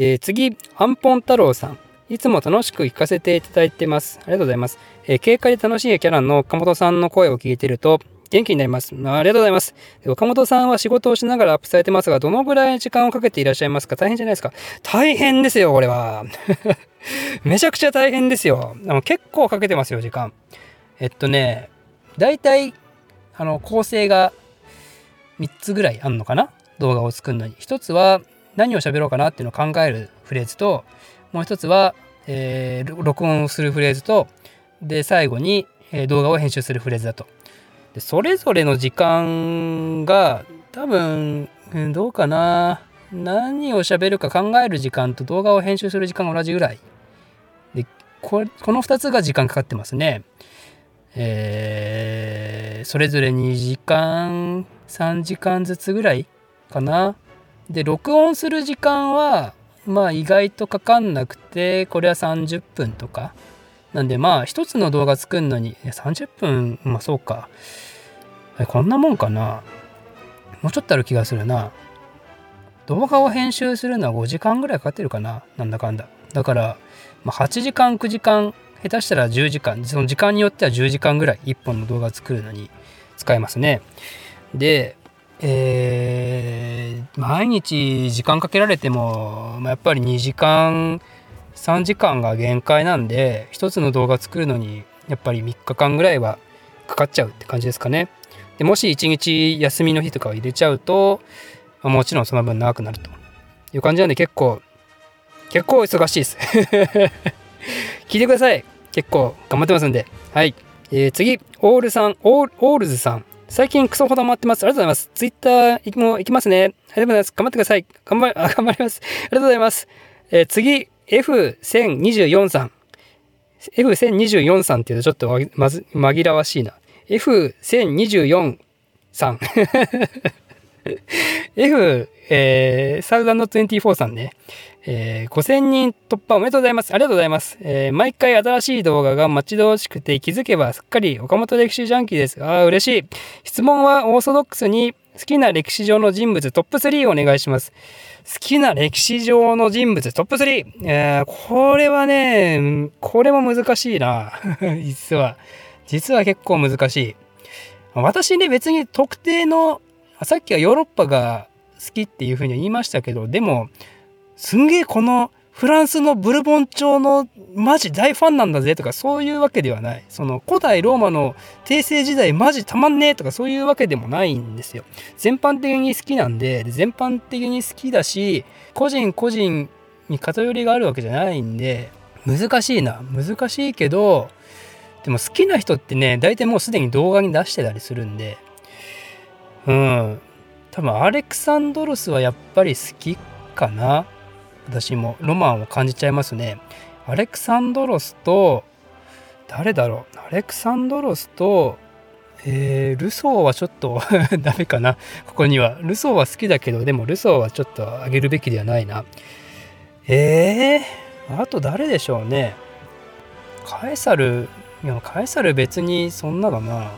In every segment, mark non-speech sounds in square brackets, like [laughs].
えー、次、アンポン太郎さん。いつも楽しく聞かせていただいてます。ありがとうございます。えー、軽快で楽しいキャラの岡本さんの声を聞いていると、元気になります。ありがとうございます。岡本さんは仕事をしながらアップされてますが、どのぐらい時間をかけていらっしゃいますか？大変じゃないですか？大変ですよ、これは。[laughs] めちゃくちゃ大変ですよ。あの結構かけてますよ、時間。えっとね、大体、あの、構成が3つぐらいあんのかな？動画を作るのに。1つは何を喋ろうかなっていうのを考えるフレーズと、もう1つは、えー、録音するフレーズと、で、最後に、え、動画を編集するフレーズだと。でそれぞれの時間が多分、どうかな何を喋るか考える時間と動画を編集する時間が同じぐらい。でここの2つが時間かかってますね。えー、それぞれ2時間3時間ずつぐらいかな。で録音する時間はまあ意外とかかんなくてこれは30分とか。なんでまあ一つの動画作るのに30分まあそうか。こんなもんかな。もうちょっとある気がするな。動画を編集するのは5時間ぐらいかかってるかな。なんだかんだ。だから、まあ、8時間9時間下手したら10時間。その時間によっては10時間ぐらい1本の動画作るのに使えますね。でえー、毎日時間かけられても、まあ、やっぱり2時間3時間が限界なんで一つの動画作るのにやっぱり3日間ぐらいはかかっちゃうって感じですかね。でもし1日休みの日とかを入れちゃうと、まあ、もちろんその分長くなるという感じなんで結構結構忙しいです。[laughs] 聞いてください。結構頑張ってますんで。はい。えー、次、オールさん、オーオールズさん。最近クソほど回ってます。ありがとうございます。ツイッターも行きますね。ありがとうございます。頑張ってください。頑張り、頑張ります。ありがとうございます。えー、次、F1024 さん。F1024 さんっていうとちょっとまず紛らわしいな。F1024 さん。F、えー、サウザンド24さんね。えー、5000人突破おめでとうございます。ありがとうございます。えー、毎回新しい動画が待ち遠しくて気づけばすっかり岡本歴史ジャンキーです。ああ、嬉しい。質問はオーソドックスに好きな歴史上の人物トップ3をお願いします。好きな歴史上の人物トップ 3! えー、これはね、これも難しいな。[laughs] 実は。実は結構難しい。私ね、別に特定の、さっきはヨーロッパが好きっていうふうに言いましたけど、でも、すんげえこのフランスのブルボン朝のマジ大ファンなんだぜとかそういうわけではない。その古代ローマの帝政時代マジたまんねえとかそういうわけでもないんですよ。全般的に好きなんで、全般的に好きだし、個人個人に偏りがあるわけじゃないんで、難しいな。難しいけど、でも好きな人ってね、大体もうすでに動画に出してたりするんで、うん。多分アレクサンドロスはやっぱり好きかな。私もロマンを感じちゃいますね。アレクサンドロスと、誰だろうアレクサンドロスと、えー、ルソーはちょっと [laughs] ダメかな。ここには。ルソーは好きだけど、でもルソーはちょっとあげるべきではないな。えー、あと誰でしょうね。カエサル、いや、カエサル別にそんなだな。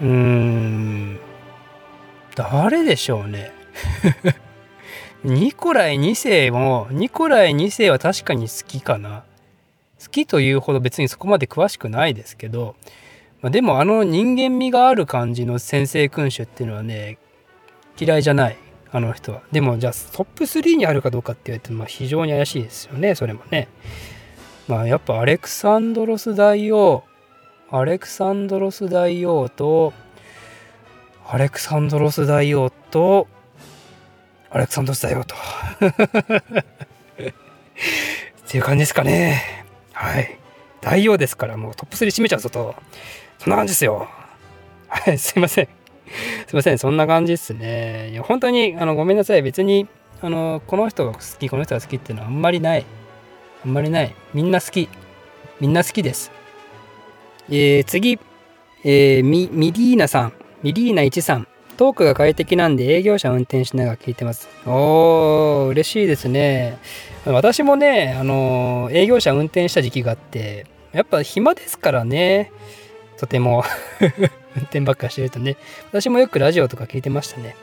うーん、誰でしょうね。[laughs] ニコライ2世も、ニコライ2世は確かに好きかな。好きというほど別にそこまで詳しくないですけど、まあ、でもあの人間味がある感じの先生君主っていうのはね、嫌いじゃない。あの人は。でもじゃあトップ3にあるかどうかって言われて、まあ、非常に怪しいですよね、それもね。まあやっぱアレクサンドロス大王、アレクサンドロス大王と、アレクサンドロス大王と、アレクサンドロスだよと。[laughs] っていう感じですかね。はい。大王ですからもうトップ3締めちゃうぞと。そんな感じですよ。はい。[laughs] すいません。すいません。そんな感じですね。いや本当にあのごめんなさい。別にあのこの人が好きこの人が好きっていうのはあんまりない。あんまりない。みんな好き。みんな好きです。えー、次、えー、ミミリーナさん。ミリーナ1さんトークが快適なんで営業車運転しながら聞いてます。おー、嬉しいですね。私もね、あの、営業車運転した時期があって、やっぱ暇ですからね。とても [laughs] 運転ばっかしてるとね。私もよくラジオとか聞いてましたね。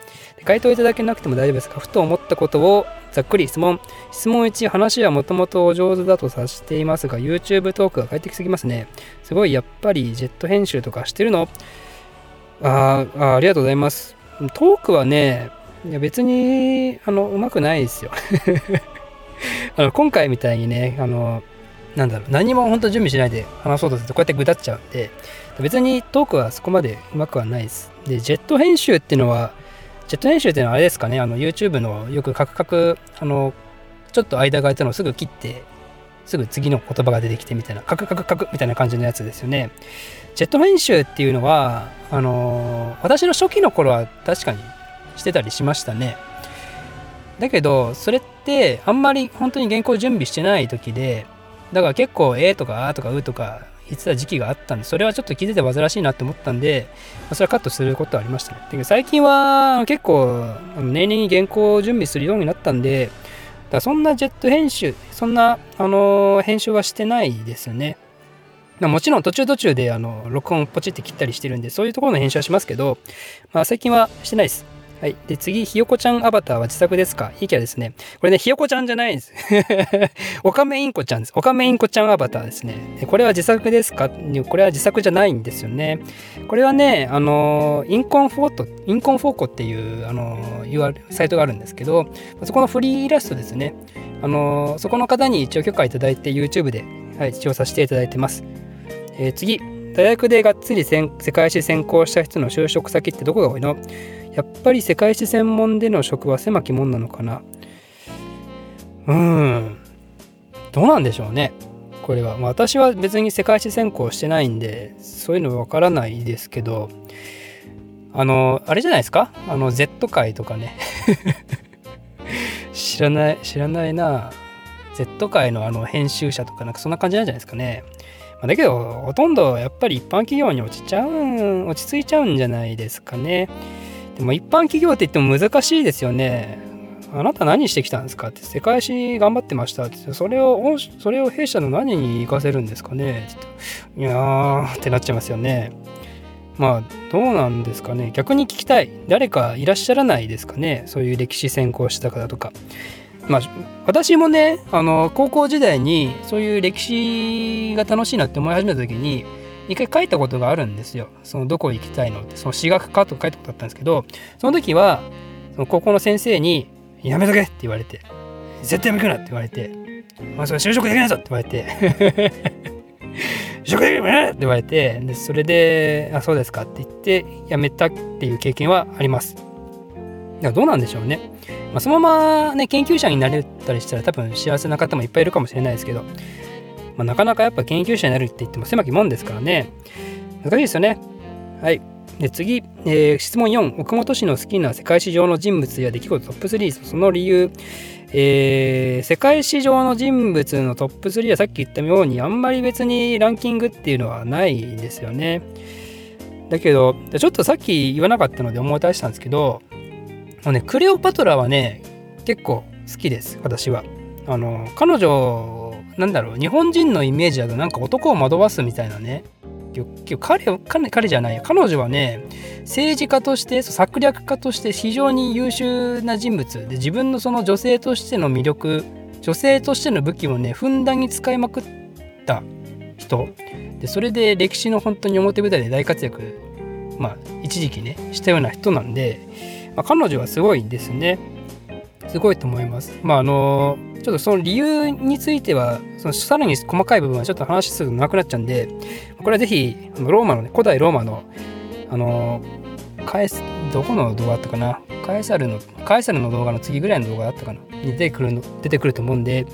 回答いただけなくても大丈夫ですか？ふと思ったことをざっくり質問。質問1、話はもともとお上手だと察していますが、YouTube トークが快適すぎますね。すごい、やっぱりジェット編集とかしてるの？ああ、ありがとうございます。トークはね、いや別に、あの、うまくないですよ。[laughs] あの今回みたいにね、あの、なんだろう、何も本当準備しないで話そうとするとこうやってぐだっちゃうんで、別にトークはそこまでうまくはないです。で、ジェット編集っていうのは、ジェット編集っていうのはあれですかね、あの YouTube のよくカクカク、あの、ちょっと間が空いたのをすぐ切って、すぐ次の言葉が出てきてみたいな、カクカクカクみたいな感じのやつですよね。ジェット編集っていうのは、あの私の初期の頃は確かにしてたりしましたね。だけど、それってあんまり本当に原稿準備してない時で、だから結構、えとか、あとか、うとか言ってた時期があったんで、それはちょっと聞いて煩わしいなって思ったんで、まあ、それはカットすることはありましたね。だけど最近は結構、年々に原稿を準備するようになったんで、だそんなジェット編集、そんな、あのー、編集はしてないですよね。まあ、もちろん途中途中であの録音ポチって切ったりしてるんで、そういうところの編集はしますけど、まあ、最近はしてないです。はい。で、次、ひよこちゃんアバターは自作ですか？いいキャラですね。これね、ひよこちゃんじゃないです。[laughs] おかめインコちゃんです。おかめインコちゃんアバターですね。これは自作ですか？これは自作じゃないんですよね。これはね、あの、インコンフォート、インコンフォーコっていう、あの、UR、サイトがあるんですけど、そこのフリーイラストですね。あの、そこの方に一応許可いただいて YouTube で、はい、調査していただいてます。えー、次、大学でがっつり世界史専攻した人の就職先ってどこが多いの？やっぱり世界史専門での職は狭き門なのかな？うーん。どうなんでしょうね。これは、ま、私は別に世界史専攻してないんでそういうのわからないですけど。あのあれじゃないですか？あの Z 界とかね。[laughs] 知らない知らないな。Z 界のあの編集者とかなんかそんな感じなんじゃないですかね。だけどほとんどやっぱり一般企業に落ちちゃう落ち着いちゃうんじゃないですかね。でも一般企業って言っても難しいですよね。あなた何してきたんですかって。世界史頑張ってましたって。それをそれを弊社の何に活かせるんですかね。ちょっていやーってなっちゃいますよね。まあどうなんですかね。逆に聞きたい。誰かいらっしゃらないですかね。そういう歴史専攻した方とか。まあ私もねあの高校時代にそういう歴史が楽しいなって思い始めた時に一回書いたことがあるんですよ。そのどこ行きたいのって、その私学科とか書いたことあったんですけど、その時は、その高校の先生に、やめとけって言われて、絶対やめくなって言われて、まあ、それ就職できないぞって言われて、[laughs] 就職できないって言われて、でそれで、あ、そうですかって言って、辞めたっていう経験はあります。どうなんでしょうね。まあ、そのままね、研究者になれたりしたら多分幸せな方もいっぱいいるかもしれないですけど、まあ、なかなかやっぱ研究者になるって言っても狭きもんですからね。難しいですよね。はい。で次、えー、質問4岡本氏の好きな世界史上の人物や出来事トップ3その理由、えー、世界史上の人物のトップ3はさっき言ったようにあんまり別にランキングっていうのはないですよねだけどちょっとさっき言わなかったので思い出したんですけどもうねクレオパトラはね結構好きです私は。あの彼女なんだろう日本人のイメージだとなんか男を惑わすみたいなね。彼彼彼じゃない彼女はね政治家として策略家として非常に優秀な人物。で自分のその女性としての魅力女性としての武器をねふんだんに使いまくった人。でそれで歴史の本当に表舞台で大活躍まあ一時期ねしたような人なんで、まあ、彼女はすごいんですねすごいと思いますまああのちょっとその理由については、そのさらに細かい部分はちょっと話するとなくなっちゃうんで、これはぜひ、ローマのね、古代ローマの、あの、カエス、どこの動画だったかな？カエサルの、カエサルの動画の次ぐらいの動画だったかな？に出てくるの、出てくると思うんで、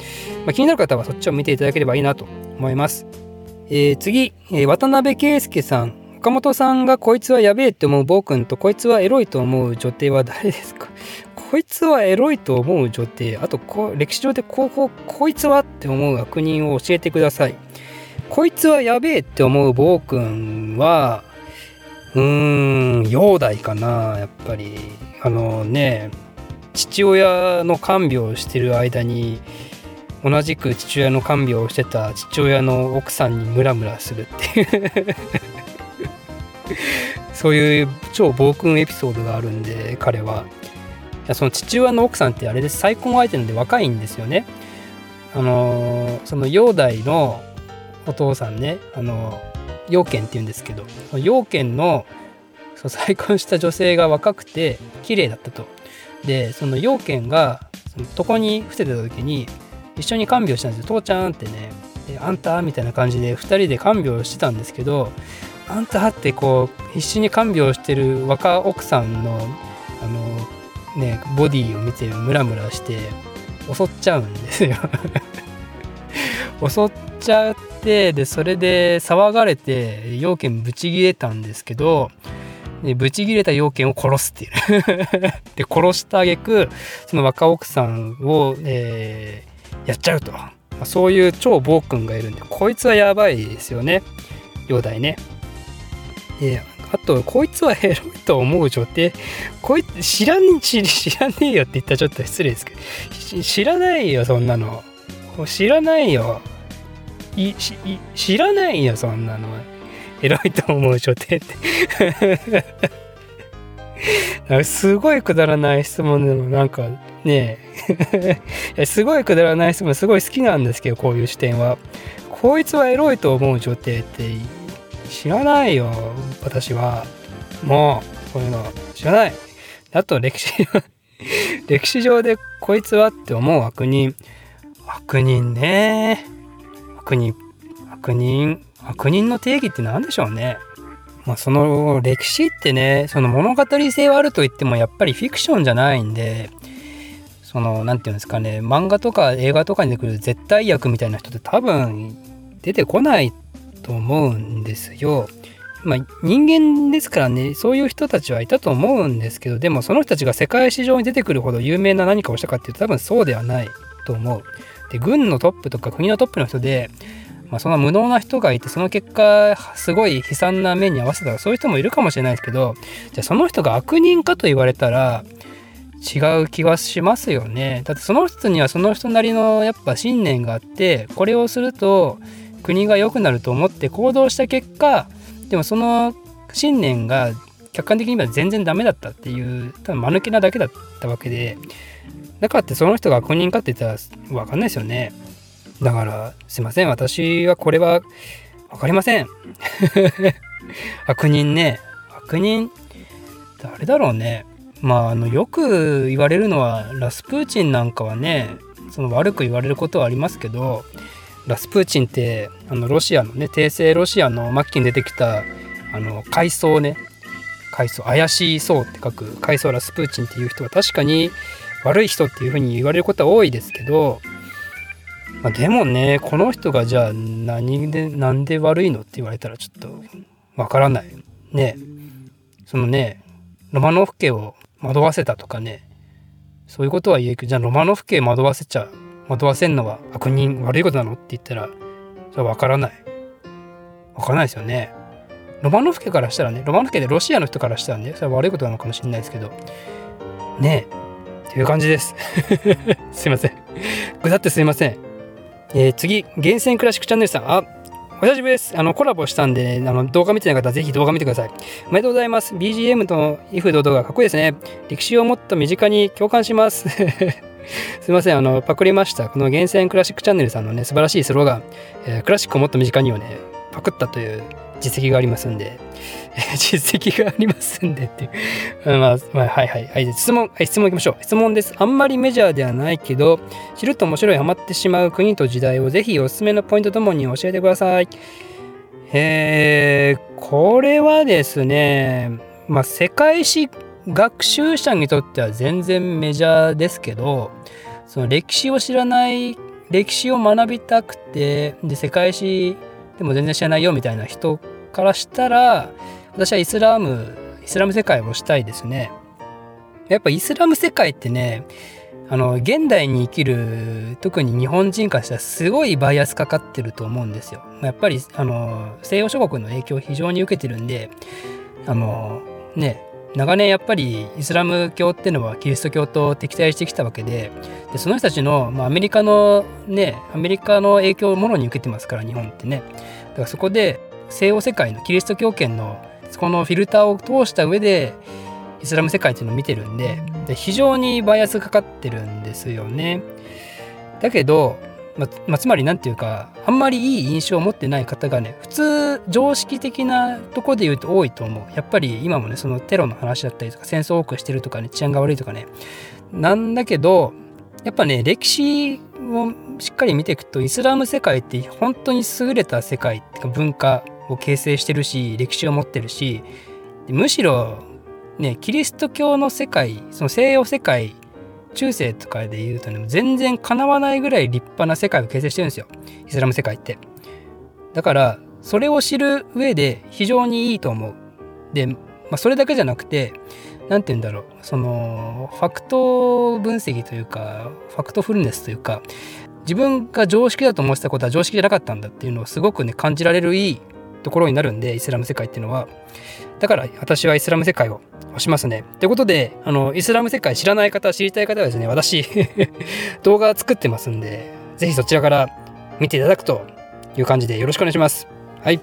まあ、気になる方はそっちを見ていただければいいなと思います。えー、次、えー、渡辺圭介さん。岡本さんがこいつはやべえって思う暴君とこいつはエロいと思う女帝は誰ですか？[laughs] こいつはエロいと思う女帝、あとこ歴史上でこうこうこいつはって思う悪人を教えてください。こいつはやべえって思う暴君は、うーん、煬帝かな、やっぱり。あのね、父親の看病をしてる間に、同じく父親の看病をしてた父親の奥さんにムラムラするっていう [laughs] そういう超暴君エピソードがあるんで彼は。その父親の奥さんってあれです。再婚相手なんで若いんですよね。あのその煬帝のお父さんねあの陽剣って言うんですけど陽剣のそう再婚した女性が若くて綺麗だったと。でその陽剣が床に伏せてた時に一緒に看病したんですよ。父ちゃんってね。あんたみたいな感じで2人で看病してたんですけどあんたってこう必死に看病してる若奥さんのあのねボディを見てムラムラして襲っちゃうんですよ。[laughs] 襲っちゃってでそれで騒がれて要件ブチギレたんですけどでブチギレた要件を殺すっていう。[laughs] で殺した挙句その若奥さんを、えー、やっちゃうと、まあ、そういう超暴君がいるんでこいつはやばいですよね。煬帝ね。であとこいつはエロいと思う女帝こいつ知らん知知らねえよって言ったらちょっと失礼ですけど。知らないよそんなの。知らないよ。い知らないよそんなの。エロいと思う女帝って。すごいくだらない質問でもなんかね。すごいくだらない質問すごい好きなんですけどこういう視点は。こいつはエロいと思う女帝って。知らないよ私は。もうこういうの知らない。あと歴史 [laughs] 歴史上でこいつはって思う悪人。悪人ね。悪人悪人悪人の定義って何でしょうね。まあその歴史ってねその物語性はあると言ってもやっぱりフィクションじゃないんでその何て言うんですかね漫画とか映画とかに出てくる絶対役みたいな人って多分出てこないと思うんですよ。まあ、人間ですからねそういう人たちはいたと思うんですけどでもその人たちが世界史上に出てくるほど有名な何かをしたかっていうと多分そうではないと思う。で軍のトップとか国のトップの人で、まあ、そんな無能な人がいてその結果すごい悲惨な目に遭わせたらそういう人もいるかもしれないですけどじゃあその人が悪人かと言われたら違う気がしますよね。だってその人にはその人なりのやっぱ信念があってこれをすると国が良くなると思って行動した結果でもその信念が客観的には全然ダメだったっていう多分間抜けなだけだったわけでだからってその人が悪人かって言ったら分かんないですよね。だからすいません私はこれは分かりません。[laughs] 悪人ね。悪人誰だろうね。まああのよく言われるのはラスプーチンなんかはねその悪く言われることはありますけどラスプーチンってあのロシアのね帝政ロシアの末期に出てきたあの階層ね階層怪しい層って書く階層ラスプーチンっていう人は確かに悪い人っていうふうに言われることは多いですけど、まあ、でもねこの人がじゃあ何で何で悪いのって言われたらちょっとわからない。ね。そのねロマノフ家を惑わせたとかねそういうことは言えけどじゃあロマノフ家惑わせちゃう惑わせんのは悪人悪いことなの？って言ったらそれは分からない分からないですよねロマノフ家からしたらねロマノフ家でロシアの人からしたらねそれは悪いことなのかもしれないですけどねえっていう感じです [laughs] すいませんぐだってすいませんえー、次、厳選クラシックチャンネルさん。あ、お久しぶりです。あの、コラボしたんで、あの、動画見てない方はぜひ動画見てください。おめでとうございます。BGM と if 堂々がかっこいいですね。歴史をもっと身近に共感します。[laughs] すいません、あの、パクりました。この厳選クラシックチャンネルさんのね、素晴らしいスローガン、えー、クラシックをもっと身近にをね、パクったという実績がありますんで、えー、実績がありますんでっていう。まあ、まあ、はいはい。はい、質問、はい、質問いきましょう。質問です。あんまりメジャーではないけど、知ると面白いハマってしまう国と時代をぜひおすすめのポイントともに教えてください。えー、これはですね、まあ、世界史学習者にとっては全然メジャーですけどその歴史を知らない歴史を学びたくてで世界史でも全然知らないよみたいな人からしたら私はイスラムイスラム世界をしたいですね。やっぱイスラム世界ってねあの現代に生きる特に日本人からしたらすごいバイアスかかってると思うんですよ。やっぱりあの西洋諸国の影響を非常に受けてるんであのね長年やっぱりイスラム教っていうのはキリスト教と敵対してきたわけででその人たちの、まあ、アメリカのねアメリカの影響をもろに受けてますから日本ってねだからそこで西欧世界のキリスト教圏のこのフィルターを通した上でイスラム世界っていうのを見てるんでで非常にバイアスかかってるんですよね。だけど、ままあ、つまり何て言うかあんまりいい印象を持ってない方がね普通常識的なとこで言うと多いと思う。やっぱり今もねそのテロの話だったりとか戦争を多くしてるとかね治安が悪いとかね。なんだけどやっぱね歴史をしっかり見ていくとイスラム世界って本当に優れた世界っていうか文化を形成してるし歴史を持ってるしむしろねキリスト教の世界その西洋世界中世とかで言うとね全然かなわないぐらい立派な世界を形成してるんですよ。イスラム世界って。だからそれを知る上で非常にいいと思う。で、まあ、それだけじゃなくて何て言うんだろう。そのファクト分析というかファクトフルネスというか自分が常識だと思ってたことは常識じゃなかったんだっていうのをすごくね感じられるいいところになるんでイスラム世界っていうのはだから私はイスラム世界を推しますね。ということであのイスラム世界知らない方知りたい方はですね私 [laughs] 動画作ってますんでぜひそちらから見ていただくという感じでよろしくお願いします。はい。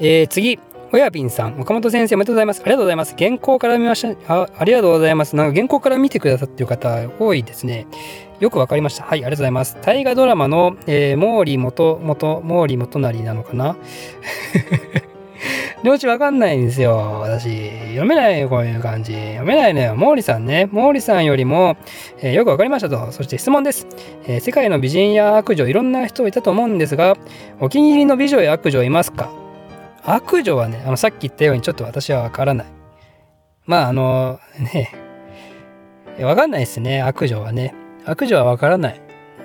えー、次親瓶さん、岡本先生おめでとうございます。ありがとうございます。原稿から見ました。あありがとうございます。なんか原稿から見てくださってる方多いですね。よくわかりました。はい、ありがとうございます。大河ドラマの、えー、毛利元、元、毛利元就なのかな？[laughs] 領地わかんないんですよ。私。読めないよ、こういう感じ。読めないのよ。毛利さんね。毛利さんよりも、えー、よくわかりましたと。そして質問です、えー、世界の美人や悪女、いろんな人いたと思うんですが、お気に入りの美女や悪女いますか？悪女はね、あの、さっき言ったようにちょっと私はわからない。まあ、あの、ね、わかんないですね、悪女はね。悪女はわからない。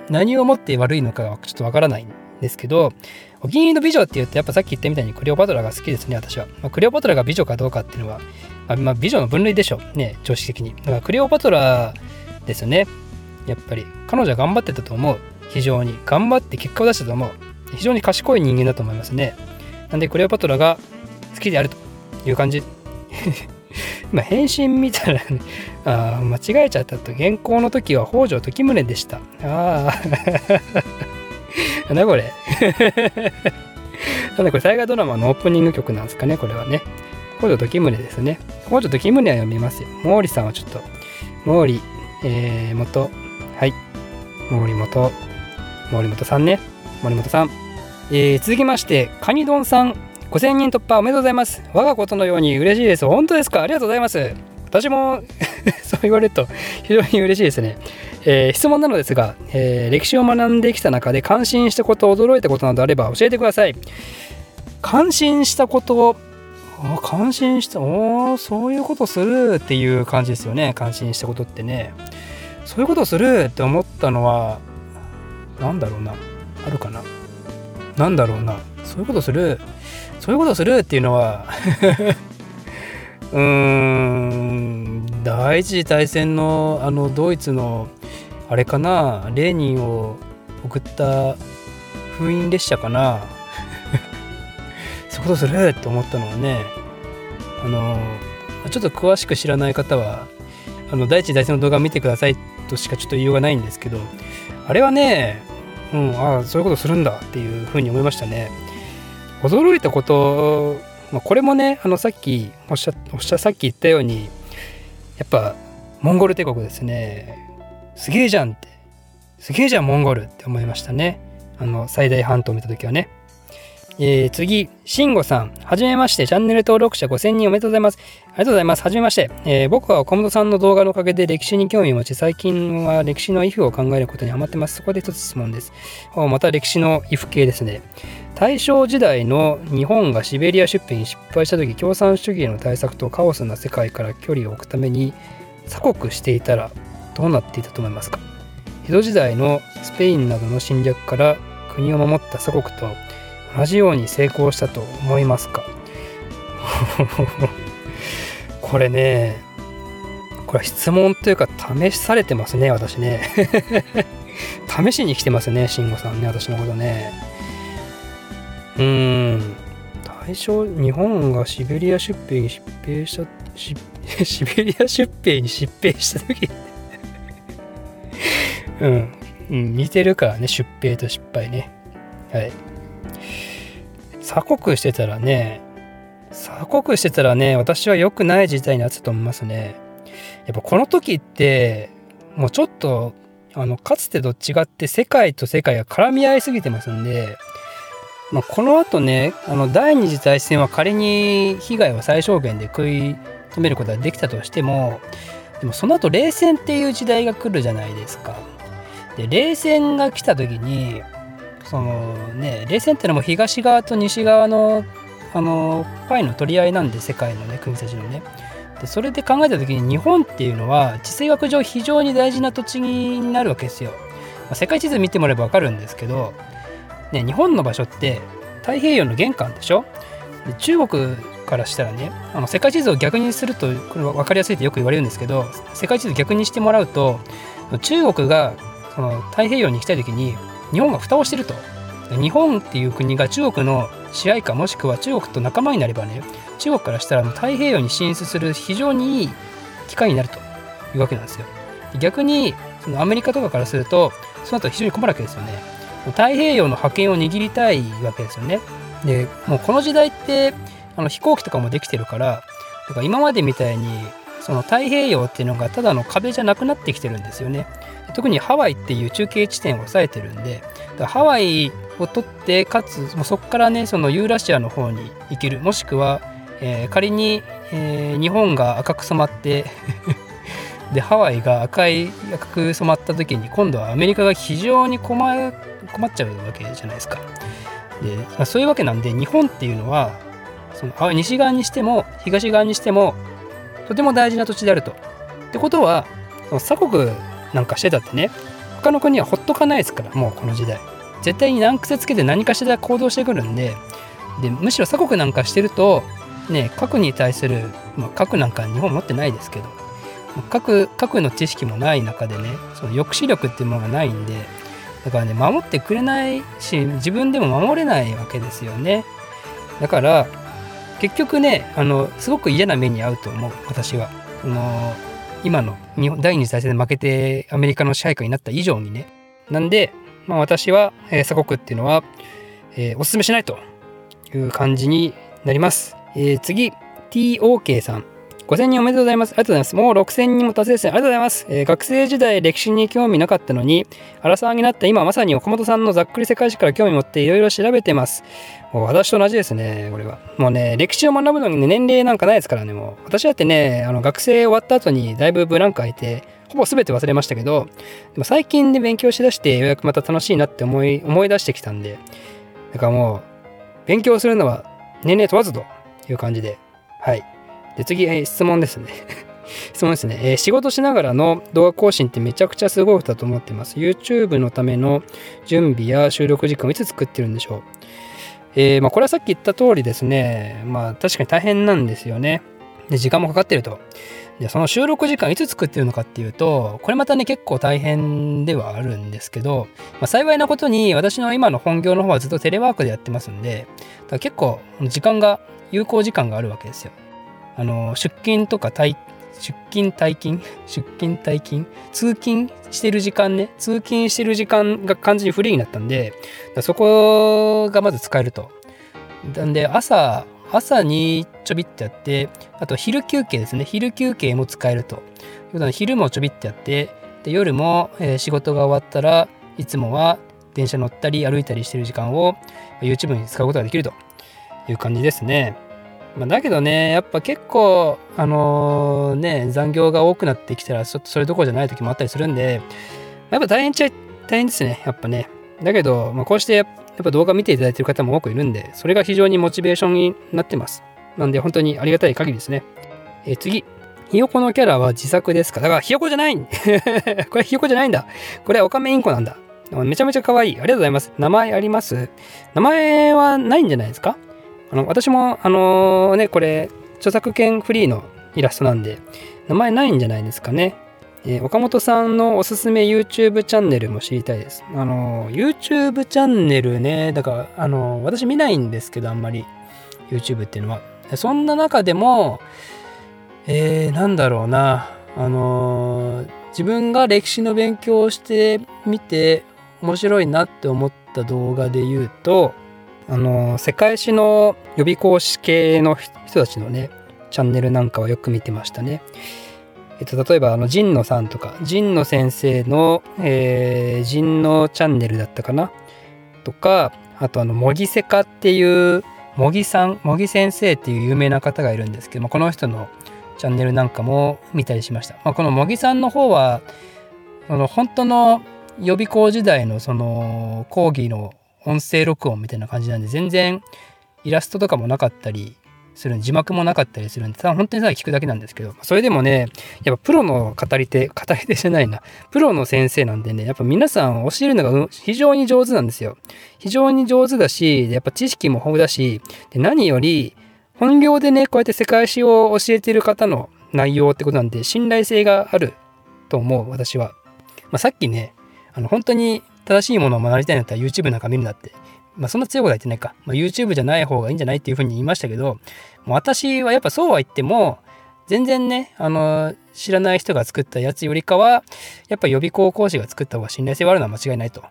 何をもって悪いのかはちょっとわからないんですけど、お気に入りの美女って言うと、やっぱさっき言ったみたいにクレオパトラが好きですね、私は。まあ、クレオパトラが美女かどうかっていうのは、まあ、ま、美女の分類でしょう。ね、常識的に。だからクレオパトラですよね。やっぱり。彼女は頑張ってたと思う。非常に。頑張って結果を出したと思う。非常に賢い人間だと思いますね。なんでクレオパトラが好きであるという感じ。[laughs] まあ、返信見たら、ね、あ間違えちゃったと。原稿の時は北条時宗でした。ああ。[laughs] なんだこれ。[laughs] なんだこれ、大河ドラマのオープニング曲なんですかね、これはね。北条時宗ですね。北条時宗は読みますよ。毛利さんはちょっと、毛利、えー、元、はい。毛利元、毛利元さんね。森本さん。えー、続きまして、カニドンさん、5000人突破おめでとうございます。我がことのように嬉しいです。本当ですか？ありがとうございます。私も [laughs] そう言われると非常に嬉しいですね。えー、質問なのですが、えー、歴史を学んできた中で感心したこと、驚いたことなどあれば教えてください。感心したことあ感心したおそういうことするっていう感じですよね感心したことってねそういうことするって思ったのは何だろうなあるかな何だろうな。そういうことする。そういうことするっていうのは [laughs] うーん第一次大戦のあのドイツのあれかな。レーニンを送った封印列車かな。[laughs] そういうことするって思ったのはねあのちょっと詳しく知らない方はあの第一次大戦の動画を見てくださいとしかちょっと言いようがないんですけどあれはねうんああそういうことするんだっていうふうに思いましたね。驚いたこと、ま、これもねあのさっきおっしゃおっしゃさっき言ったようにやっぱモンゴル帝国ですね。すげえじゃんってすげえじゃんモンゴルって思いましたね。あの最大半島を見た時はね。えー、次、しんごさん。はじめまして。チャンネル登録者5000人おめでとうございます。ありがとうございます。はじめまして。えー、僕は岡本さんの動画のおかげで歴史に興味を持ち、最近は歴史の if を考えることにハマってます。そこで一つ質問です。また歴史の if 系ですね。大正時代の日本がシベリア出兵に失敗した時、共産主義への対策とカオスな世界から距離を置くために鎖国していたらどうなっていたと思いますか？江戸時代のスペインなどの侵略から国を守った鎖国と同じように成功したと思いますか？[laughs] これねこれ質問というか試されてますね私ね。[laughs] 試しに来てますね慎吾さんね私のことね。うーん。大正日本がシベリア出兵に疾病した [laughs] シベリア出兵に疾病した時。うん、うん、似てるからね出兵と失敗ね。はい。鎖国してたらね鎖国してたらね私は良くない事態になってたと思いますねやっぱこの時ってもうちょっとあのかつてと違って世界と世界が絡み合いすぎてますんで、まあ、このあとねあの第二次大戦は仮に被害を最小限で食い止めることができたとしてもでもその後冷戦っていう時代が来るじゃないですか。で冷戦が来た時にそのね冷戦ってのも東側と西側のあのパイの取り合いなんで世界のね国たちのね。でそれで考えた時に日本っていうのは地政学上非常に大事な土地になるわけですよ。まあ、世界地図見てもらえば分かるんですけど、ね、日本の場所って太平洋の玄関でしょ？で中国からしたらねあの世界地図を逆にするとこれは分かりやすいってよく言われるんですけど世界地図逆にしてもらうと中国がその太平洋に行きたい時に日本が蓋をしてると。日本っていう国が中国の支配下もしくは中国と仲間になればね中国からしたら太平洋に進出する非常にいい機会になるというわけなんですよ。逆にそのアメリカとかからするとその後非常に困るわけですよね。太平洋の覇権を握りたいわけですよね。でもうこの時代ってあの飛行機とかもできてるからだから今までみたいにその太平洋っていうのがただの壁じゃなくなってきてるんですよね。特にハワイっていう中継地点を抑えてるんでハワイを取ってかつそこからねそのユーラシアの方に行けるもしくは、えー、仮に、えー、日本が赤く染まって [laughs] でハワイが赤い赤く染まった時に今度はアメリカが非常に困困っちゃうわけじゃないですか。で、そういうわけなんで日本っていうのはその西側にしても東側にしてもとても大事な土地であると。ってことはその鎖国なんかしてたってね。他の国はほっとかないですからもうこの時代。絶対に難癖つけて何かしら行動してくるんで。でむしろ鎖国なんかしてるとね核に対する、まあ、核なんか日本持ってないですけど核核の知識もない中でねその抑止力っていうものがないんでだからね守ってくれないし自分でも守れないわけですよね。だから結局ねあのすごく嫌な目に遭うと思う私は。その今の日本第二次大戦で負けてアメリカの支配下になった以上にねなんでまあ、私は、えー、鎖国っていうのは、えー、お勧めしないという感じになります。えー、次、TOK さん。5000人おめでとうございます。ありがとうございます。もう6000人も達成ですね。ありがとうございます。えー、学生時代歴史に興味なかったのに、荒沢になった今まさに岡本さんのざっくり世界史から興味持っていろいろ調べてます。もう私と同じですね、これは。もうね、歴史を学ぶのに、ね、年齢なんかないですからね、もう。私だってね、あの学生終わった後にだいぶブランク空いて、ほぼ全て忘れましたけど、でも最近で勉強しだしてようやくまた楽しいなって思い、思い出してきたんで、だからもう、勉強するのは年齢問わずという感じで、はい。で、次、えー、質問ですね。[laughs] 質問ですね、えー、仕事しながらの動画更新ってめちゃくちゃすごいだと思ってます。YouTube のための準備や収録時間をいつ作ってるんでしょう。えー、まあ、これはさっき言った通りですね、まあ確かに大変なんですよね。で、時間もかかってると。でその収録時間いつ作ってるのかっていうとこれまたね結構大変ではあるんですけど、まあ、幸いなことに私の今の本業の方はずっとテレワークでやってますんでだから結構時間が有効時間があるわけですよ。あの出勤とか退出勤退勤？出勤退勤？通勤してる時間ね？通勤してる時間が完全にフリーになったんでそこがまず使えると。なんで朝朝にちょびっとやって、あと昼休憩ですね。昼休憩も使えると。昼もちょびっとやって、で夜も、えー、仕事が終わったらいつもは電車乗ったり歩いたりしてる時間を YouTube に使うことができるという感じですね。まあ、だけどね、やっぱ結構、あのー、ね、残業が多くなってきたら、ちょっとそれどころじゃない時もあったりするんで、やっぱ大変ちゃ大変ですね、やっぱね。だけど、まあ、こうしてやっぱ動画見ていただいてる方も多くいるんで、それが非常にモチベーションになってます。なんで本当にありがたい限りですね。え、次。ひよこのキャラは自作ですか？だからひよこじゃない [laughs] これひよこじゃないんだ。これはオカメインコなんだ。めちゃめちゃ可愛い。ありがとうございます。名前あります？名前はないんじゃないですか？あの私も、あの、ね、これ、著作権フリーのイラストなんで、名前ないんじゃないですかね。えー、岡本さんのおすすめ YouTube チャンネルも知りたいです。あの、YouTube チャンネルね、だから、あの、私見ないんですけど、あんまり YouTube っていうのは。そんな中でも、えー、なんだろうな、あの自分が歴史の勉強をしてみて面白いなって思った動画で言うと、あの世界史の予備講師系の人たちのねチャンネルなんかはよく見てましたね。えっと、例えばあの神野さんとか神野先生の、えー、神野チャンネルだったかな？とかあとあの模擬セカっていう茂木さん茂木先生っていう有名な方がいるんですけどもこの人のチャンネルなんかも見たりしました、まあ、この茂木さんの方はその本当の予備校時代のその講義の音声録音みたいな感じなんで全然イラストとかもなかったりする字幕もなかったりするんで、ただ本当にただ聞くだけなんですけど、それでもね、やっぱプロの語り手、語り手じゃないな、プロの先生なんでね、やっぱ皆さん教えるのが非常に上手なんですよ。非常に上手だし、やっぱ知識も豊富だし、で何より、本業でね、こうやって世界史を教えてる方の内容ってことなんで、信頼性があると思う、私は。まあ、さっきね、あの、本当に正しいものを学びたいんだったら YouTube なんか見るなってまあ、そんな強いことは言ってないか。まあ、YouTube じゃない方がいいんじゃないっていうふうに言いましたけど、私はやっぱそうは言っても、全然ね、あの、知らない人が作ったやつよりかは、やっぱ予備校講師が作った方が信頼性はあるのは間違いないと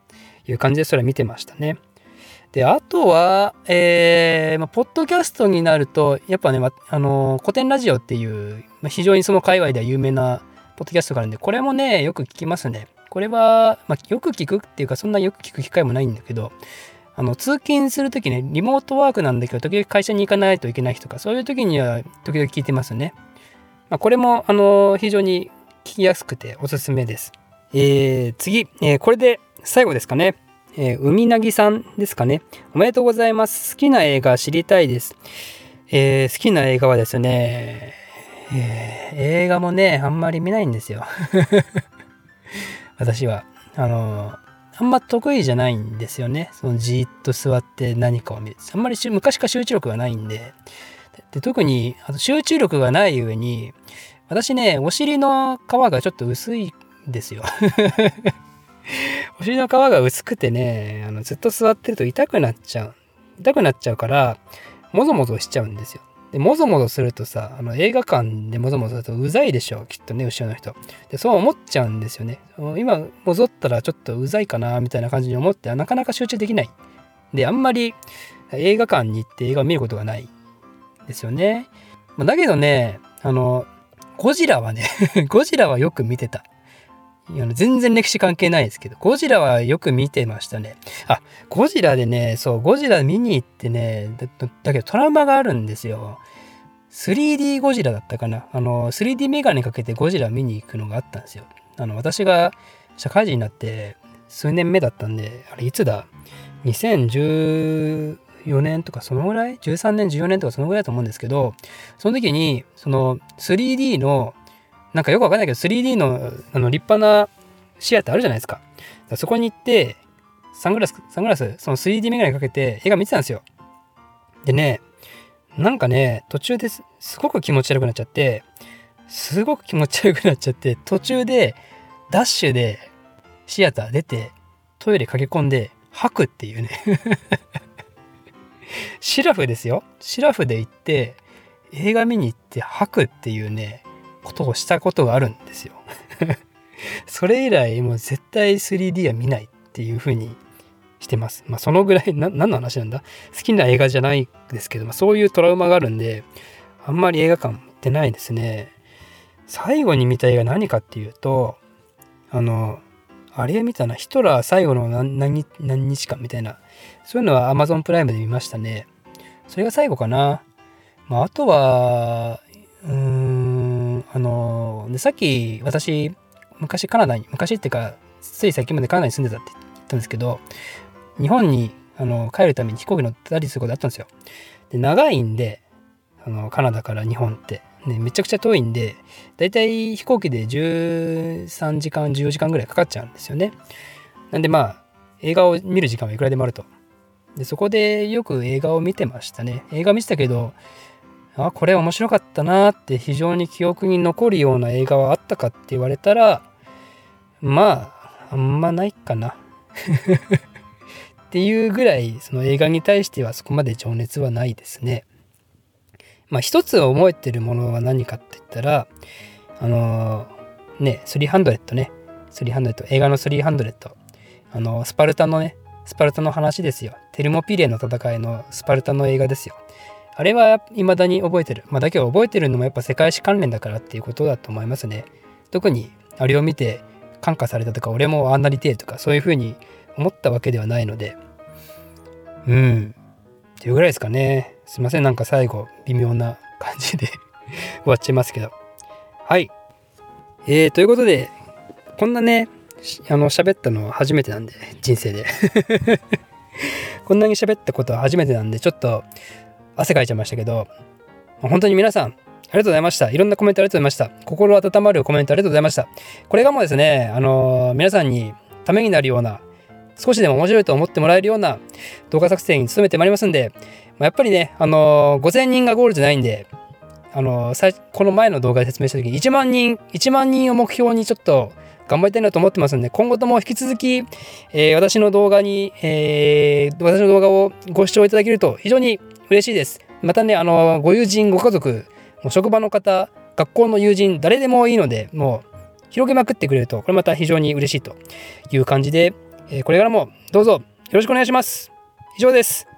いう感じでそれは見てましたね。で、あとは、えー、まあ、ポッドキャストになると、やっぱね、まあの、古典ラジオっていう、まあ、非常にその界隈では有名なポッドキャストがあるんで、これもね、よく聞きますね。これは、まあ、よく聞くっていうか、そんなよく聞く機会もないんだけど、あの、通勤するときね、リモートワークなんだけど、時々会社に行かないといけない日とか、そういう時には時々聞いてますね。まあ、これも、あの、非常に聞きやすくておすすめです。えー、次、えー、これで最後ですかね。えー、海なぎさんですかね。おめでとうございます。好きな映画知りたいです。えー、好きな映画はですね、えー、映画もね、あんまり見ないんですよ。私は。あのあんま得意じゃないんですよね。そのじっと座って何かを見る。あんまり昔から集中力がないんで。で特にあと集中力がない上に、私ね、お尻の皮がちょっと薄いんですよ。[laughs] お尻の皮が薄くてね、あのずっと座ってると痛くなっちゃう。痛くなっちゃうから、もぞもぞしちゃうんですよ。で、もぞもぞするとさ、あの映画館でもぞもぞするとうざいでしょ、きっとね、後ろの人。で、そう思っちゃうんですよね。今、もぞったらちょっとうざいかな、みたいな感じに思って、なかなか集中できない。で、あんまり映画館に行って映画を見ることがないですよね。まだけどね、あの、ゴジラはね [laughs] ゴジラはよく見てた。いや全然歴史関係ないですけど、ゴジラはよく見てましたね。あ、ゴジラでね、そう、ゴジラ見に行ってね、だだけどトラウマがあるんですよ。3D ゴジラだったかな。あの、3D メガネかけてゴジラ見に行くのがあったんですよ。あの、私が社会人になって数年目だったんで、あれいつだ ?2014 年とかそのぐらい ?13 年、14年とかそのぐらいだと思うんですけど、その時に、その 3D のなんかよくわかんないけど 3D のあの立派な視野ってあるじゃないですか。かそこに行って、サングラス、サングラス、その 3D メガネかけて映画見てたんですよ。でね、なんかね、途中ですすごく気持ち悪くなっちゃって、すごく気持ち悪くなっちゃって、途中でダッシュでシアター出て、トイレ駆け込んで吐くっていうね [laughs] シラフですよ。シラフで行って、映画見に行って吐くっていうね、ことをしたことがあるんですよ [laughs] それ以来もう絶対 3D は見ないっていう風にしてます。まあそのぐらい何の話なんだ？好きな映画じゃないですけど、まあ、そういうトラウマがあるんであんまり映画館行ってないですね。最後に見た映画何かっていうとあのあれ見たな？ヒトラー最後の何何日間みたいなそういうのは Amazon プライムで見ましたね。それが最後かな。まあ、あとはうーんあのでさっき私昔カナダに昔っていうかつい最近までカナダに住んでたって言ったんですけど日本にあの帰るために飛行機乗ったりすることあったんですよ。で長いんであのカナダから日本って、ね、めちゃくちゃ遠いんでだいたい飛行機で13時間14時間ぐらいかかっちゃうんですよね。なんでまあ映画を見る時間はいくらでもあると。でそこでよく映画を見てましたね。映画見てたけどあこれ面白かったなって非常に記憶に残るような映画はあったかって言われたらまああんまないかなっていうぐらいその映画に対してはそこまで情熱はないですね。まあ一つ覚えてるものは何かって言ったらあのー、ね300ね300映画の300あのスパルタのねスパルタの話ですよ。テルモピレの戦いのスパルタの映画ですよ。あれは未だに覚えてる。まあ、だけど覚えてるのもやっぱ世界史関連だからっていうことだと思いますね。特にあれを見て感化されたとか、俺もあんなりてえとか、そういうふうに思ったわけではないので、うん。っていうぐらいですかね。すいません、なんか最後、微妙な感じで [laughs] 終わっちゃいますけど。はい。えー、ということで、こんなね、あの、喋ったのは初めてなんで、人生で [laughs] こんなに喋ったことは初めてなんで、ちょっと汗かいちゃいましたけど、本当に皆さん、ありがとうございました。いろんなコメントありがとうございました。心温まるコメントありがとうございました。これがもうですね、あの、皆さんにためになるような、少しでも面白いと思ってもらえるような動画作成に努めてまいりますんで、まあ、やっぱりね、あの、5000人がゴールじゃないんで、あのー、この前の動画で説明した時に1万人、1万人を目標にちょっと頑張りたいなと思ってますんで、今後とも引き続き、えー、私の動画に、えー、私の動画をご視聴いただけると非常に嬉しいです。またね、あの、ご友人、ご家族、もう職場の方、学校の友人、誰でもいいので、もう広げまくってくれると、これまた非常に嬉しいという感じで、え、これからもどうぞよろしくお願いします。以上です。